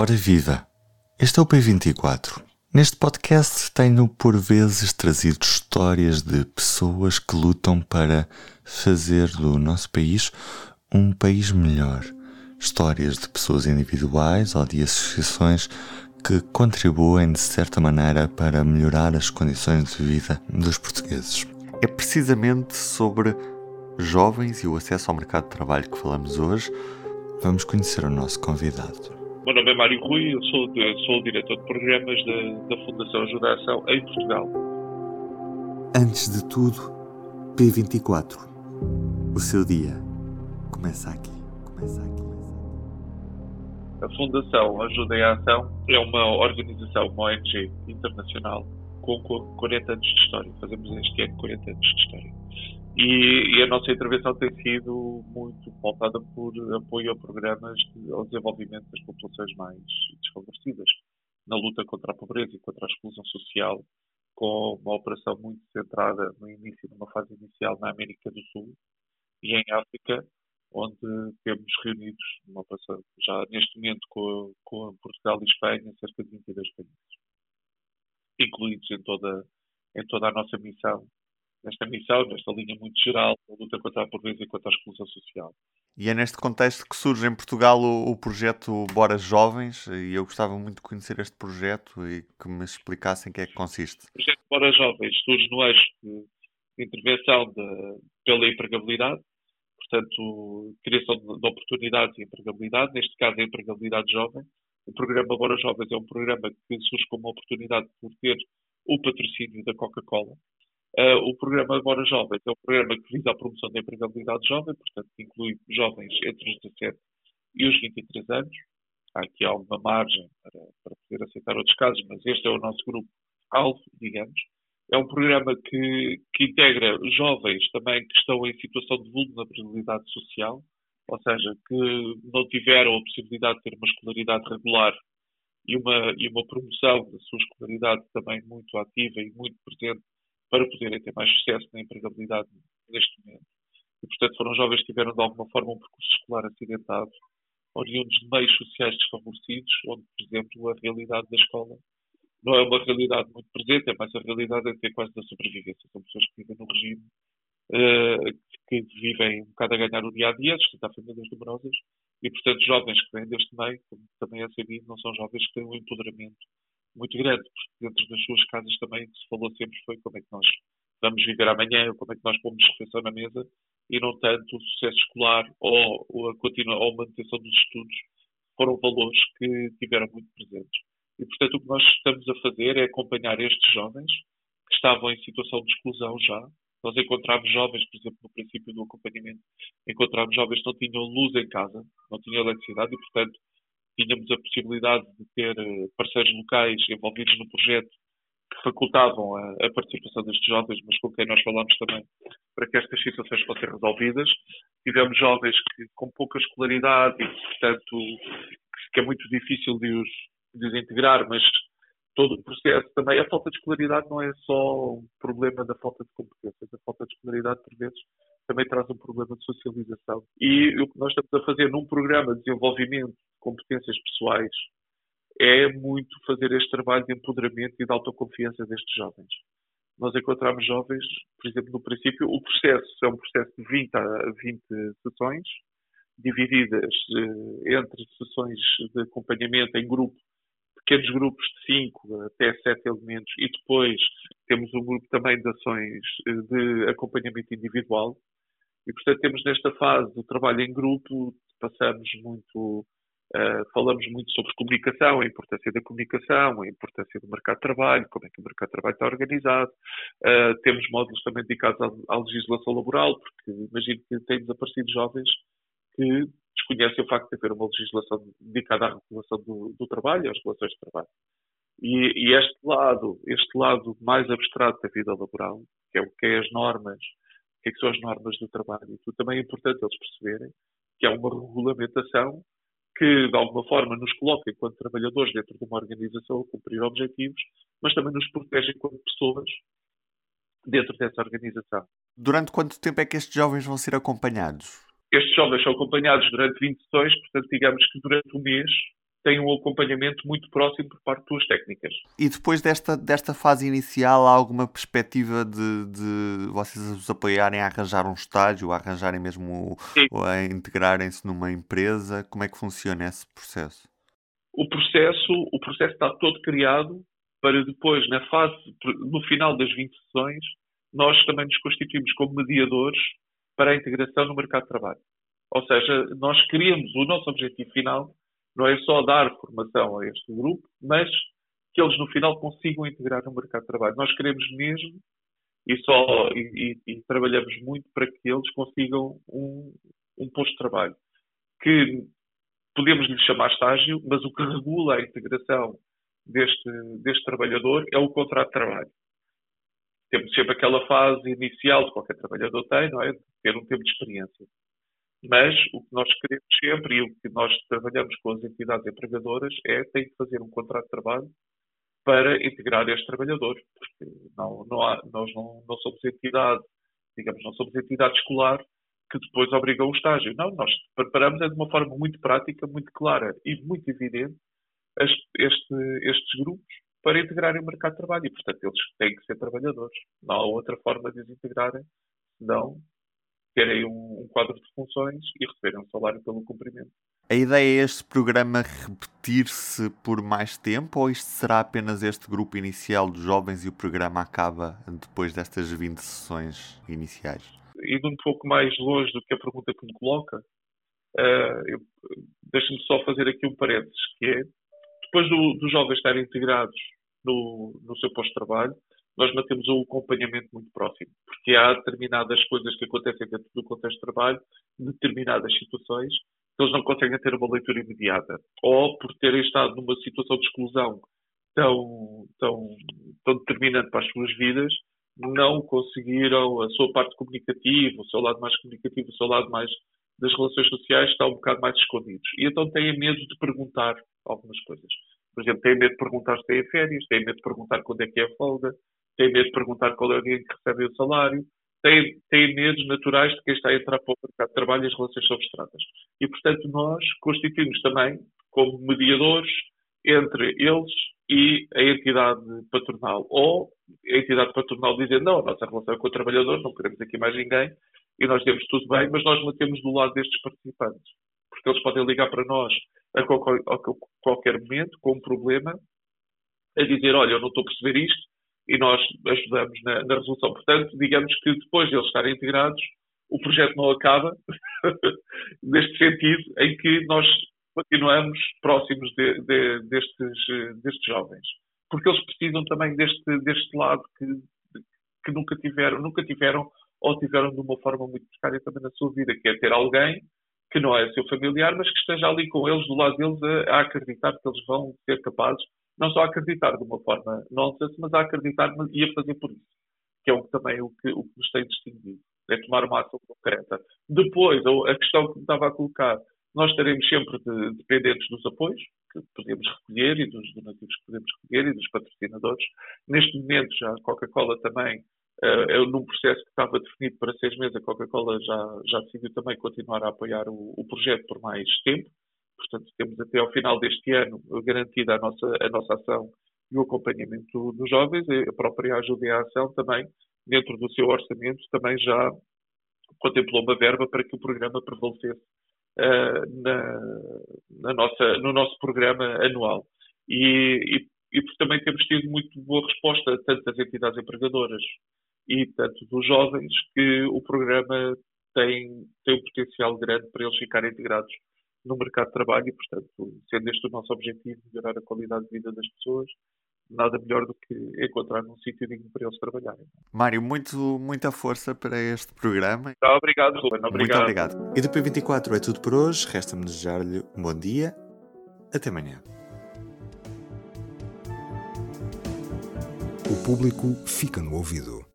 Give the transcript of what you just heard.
Ora viva! Este é o P24. Neste podcast tenho por vezes trazido histórias de pessoas que lutam para fazer do nosso país um país melhor. Histórias de pessoas individuais ou de associações que contribuem de certa maneira para melhorar as condições de vida dos portugueses. É precisamente sobre jovens e o acesso ao mercado de trabalho que falamos hoje. Vamos conhecer o nosso convidado. Meu nome é Mário Rui, eu sou, de, sou o diretor de programas da, da Fundação Ajuda Ação em Portugal. Antes de tudo, P24. O seu dia começa aqui. Começa aqui. A Fundação Ajuda a Ação é uma organização, uma ONG internacional com 40 anos de história. Fazemos este ano 40 anos de história. E, e, a nossa intervenção tem sido muito pautada por apoio a programas de, ao desenvolvimento das populações mais desfavorecidas, na luta contra a pobreza e contra a exclusão social, com uma operação muito centrada no início, numa fase inicial na América do Sul e em África, onde temos reunidos uma operação já neste momento com, com Portugal e Espanha, cerca de 22 países, incluídos em toda, em toda a nossa missão nesta missão, nesta linha muito geral, da luta contra a pobreza e contra a exclusão social. E é neste contexto que surge em Portugal o, o, projeto Bora Jovens, e eu gostava muito de conhecer este projeto e que me explicassem em que é que consiste. O projeto Bora Jovens surge no eixo de, intervenção de, pela empregabilidade, portanto, criação de, de, oportunidades e empregabilidade, neste caso a empregabilidade jovem. O programa Bora Jovens é um programa que surge como uma oportunidade por ter o patrocínio da Coca-Cola, Uh, o programa Agora Jovens é um programa que visa a promoção da empregabilidade jovem, portanto, inclui jovens entre os 17 e os 23 anos. Há aqui alguma margem para, para poder aceitar outros casos, mas este é o nosso grupo-alvo, digamos. É um programa que, que integra jovens também que estão em situação de vulnerabilidade social, ou seja, que não tiveram a possibilidade de ter uma escolaridade regular e uma, e uma promoção da sua escolaridade também muito ativa e muito presente para poderem ter mais sucesso na empregabilidade neste momento. E, portanto, foram jovens que tiveram, de alguma forma, um percurso escolar acidentado, oriundos de meios sociais desfavorecidos, onde, por exemplo, a realidade da escola não é uma realidade muito presente, é mais a realidade até quase da sobrevivência. São pessoas que vivem no regime, uh, que vivem um bocado a ganhar o dia a dia, sustentar famílias numerosas, e, portanto, jovens que vêm deste meio, como também é sabido, não são jovens que têm um empoderamento muito grande, porque dentro das suas casas também se falou sempre foi como é que nós vamos viver amanhã, como é que nós pomos refeição na mesa, e não tanto o sucesso escolar ou, ou a, continua, ou a manutenção dos estudos, foram valores que tiveram muito presentes. E, portanto, o que nós estamos a fazer é acompanhar estes jovens que estavam em situação de exclusão já. Nós encontramos jovens, por exemplo, no princípio do acompanhamento, encontramos jovens que não tinham luz em casa, não tinham eletricidade e, portanto, tínhamos a possibilidade de ter eh, parceiros locais envolvidos no projeto que facultavam a, a, participação destes jovens, mas com quem nós falamos também para que estas situações fossem resolvidas. Tivemos jovens que, com pouca escolaridade e, portanto, que é muito difícil de os, de os integrar, mas todo o processo também. A falta de escolaridade não é só um problema da falta de competências, a falta de escolaridade, por vezes, também traz um problema de socialização. E o que nós estamos a fazer num programa de desenvolvimento de competências pessoais é muito fazer este trabalho de empoderamento e de autoconfiança destes jovens. Nós encontramos jovens, por exemplo, no princípio, o processo é um processo de 20 a 20 sessões, divididas eh, entre sessões de acompanhamento em grupo, pequenos grupos de 5 até 7 elementos, e depois temos um grupo também de ações eh, de acompanhamento individual, e, portanto, temos nesta fase do trabalho em grupo, passamos muito, uh, falamos muito sobre comunicação, a importância da comunicação, a importância do mercado de trabalho, como é que o mercado de trabalho está organizado. Uh, temos módulos também dedicados à, à, legislação laboral, porque imagino que têm desaparecido jovens que desconhecem o facto de haver uma legislação dedicada à regulação do, do trabalho às relações de trabalho. E, e, este lado, este lado mais abstrato da vida laboral, que é o que é as normas, o que, é que são as normas do trabalho. E tudo também é importante eles perceberem que há uma regulamentação que, de alguma forma, nos coloca enquanto trabalhadores dentro de uma organização a cumprir objetivos, mas também nos protege enquanto pessoas dentro dessa organização. Durante quanto tempo é que estes jovens vão ser acompanhados? Estes jovens são acompanhados durante 20 sessões, portanto, digamos que durante um mês têm um acompanhamento muito próximo por parte das técnicas. E depois desta, desta fase inicial, há alguma perspectiva de, de vocês os apoiarem a arranjar um estágio, a arranjarem mesmo, ou a integrarem-se numa empresa? Como é que funciona esse processo? O processo, o processo está todo criado para depois, na fase, no final das 20 sessões, nós também nos constituímos como mediadores para a integração no mercado de trabalho. Ou seja, nós queríamos, o nosso objetivo final não é só dar formação a este grupo, mas que eles no final consigam integrar no mercado de trabalho. Nós queremos mesmo e só e, e, e trabalhamos muito para que eles consigam um, um posto de trabalho que podemos lhe chamar estágio, mas o que regula a integração deste, deste trabalhador é o contrato de trabalho. Temos sempre aquela fase inicial que qualquer trabalhador tem, não é? Ter um tempo de experiência. Mas o que nós queremos sempre e o que nós trabalhamos com as entidades empregadoras é tem que fazer um contrato de trabalho para integrar este trabalhador, porque não, não há, nós não, não somos entidade, digamos, não somos entidade escolar que depois obriga o estágio. Não, nós preparamos é de uma forma muito prática, muito clara e muito evidente este, estes grupos para integrarem o mercado de trabalho e, portanto, eles têm que ser trabalhadores. Não há outra forma de os integrarem senão terem um, um quadro de funções e receberem um salário pelo cumprimento. A ideia é este programa repetir-se por mais tempo ou isto será apenas este grupo inicial de jovens e o programa acaba depois destas 20 sessões iniciais? Indo um pouco mais longe do que a pergunta que me coloca, uh, deixe-me só fazer aqui um parênteses, que é, depois do, dos jovens estarem integrados no, no seu posto de trabalho, nós mantemos um acompanhamento muito próximo, porque há determinadas coisas que acontecem dentro do contexto de trabalho, determinadas situações, que eles não conseguem ter uma leitura imediata. Ou por terem estado numa situação de exclusão tão, tão, tão determinante para as suas vidas, não conseguiram a sua parte comunicativa, o seu lado mais comunicativo, o seu lado mais das relações sociais está um bocado mais escondidos. E então têm medo de perguntar algumas coisas. Por exemplo, têm medo de perguntar se têm férias, têm medo de perguntar quando é que é a folga, têm medo de perguntar qual é o dia que recebe o salário, têm, têm medos naturais de quem está a entrar para o mercado de trabalho e as relações são abstratas. E, portanto, nós constituímos também como mediadores entre eles e a entidade patronal. Ou a entidade patronal dizendo, não, a nossa relação é com o trabalhador, não queremos aqui mais ninguém, e nós temos tudo bem, mas nós mantemos do lado destes participantes. Porque eles podem ligar para nós a qualquer, a qualquer momento com um problema, a dizer, olha, eu não estou a perceber isto, e nós ajudamos na, na resolução. Portanto, digamos que depois de eles estarem integrados, o projeto não acaba, neste sentido, em que nós continuamos próximos de, de, destes, destes jovens. Porque eles precisam também deste, deste lado que, que nunca tiveram, nunca tiveram ou tiveram de uma forma muito precária também na sua vida, que é ter alguém que não é seu familiar, mas que esteja ali com eles, do lado deles, a, a acreditar que eles vão ser capazes não só a acreditar de uma forma nonsense, mas a acreditar e a fazer por isso. Que é o, também o que, o que nos tem distinguido. É tomar uma ação concreta. Depois, a questão que me estava a colocar, nós estaremos sempre de, dependentes dos apoios que podemos recolher e dos donativos que podemos recolher e dos patrocinadores. Neste momento, já a Coca-Cola também, é num processo que estava definido para seis meses, a Coca-Cola já, já decidiu também continuar a apoiar o, o projeto por mais tempo. Portanto, temos até ao final deste ano garantida a nossa, a nossa ação e o acompanhamento dos jovens, a própria ajuda e a ação também, dentro do seu orçamento, também já contemplou uma verba para que o programa prevalecesse uh, na, na nossa, no nosso programa anual. E, e, e, também temos tido muito boa resposta, tanto das entidades empregadoras e tanto dos jovens, que o programa tem, tem um potencial grande para eles ficarem integrados no mercado de trabalho e, portanto, sendo este o nosso objetivo, melhorar a qualidade de vida das pessoas, nada melhor do que encontrar um sítio digno para eles trabalharem. Mário, muito, muita força para este programa. obrigado, Ruben. Obrigado. Muito obrigado. E do P24 é tudo por hoje. Resta-me desejar-lhe um bom dia. Até amanhã. O público fica no ouvido.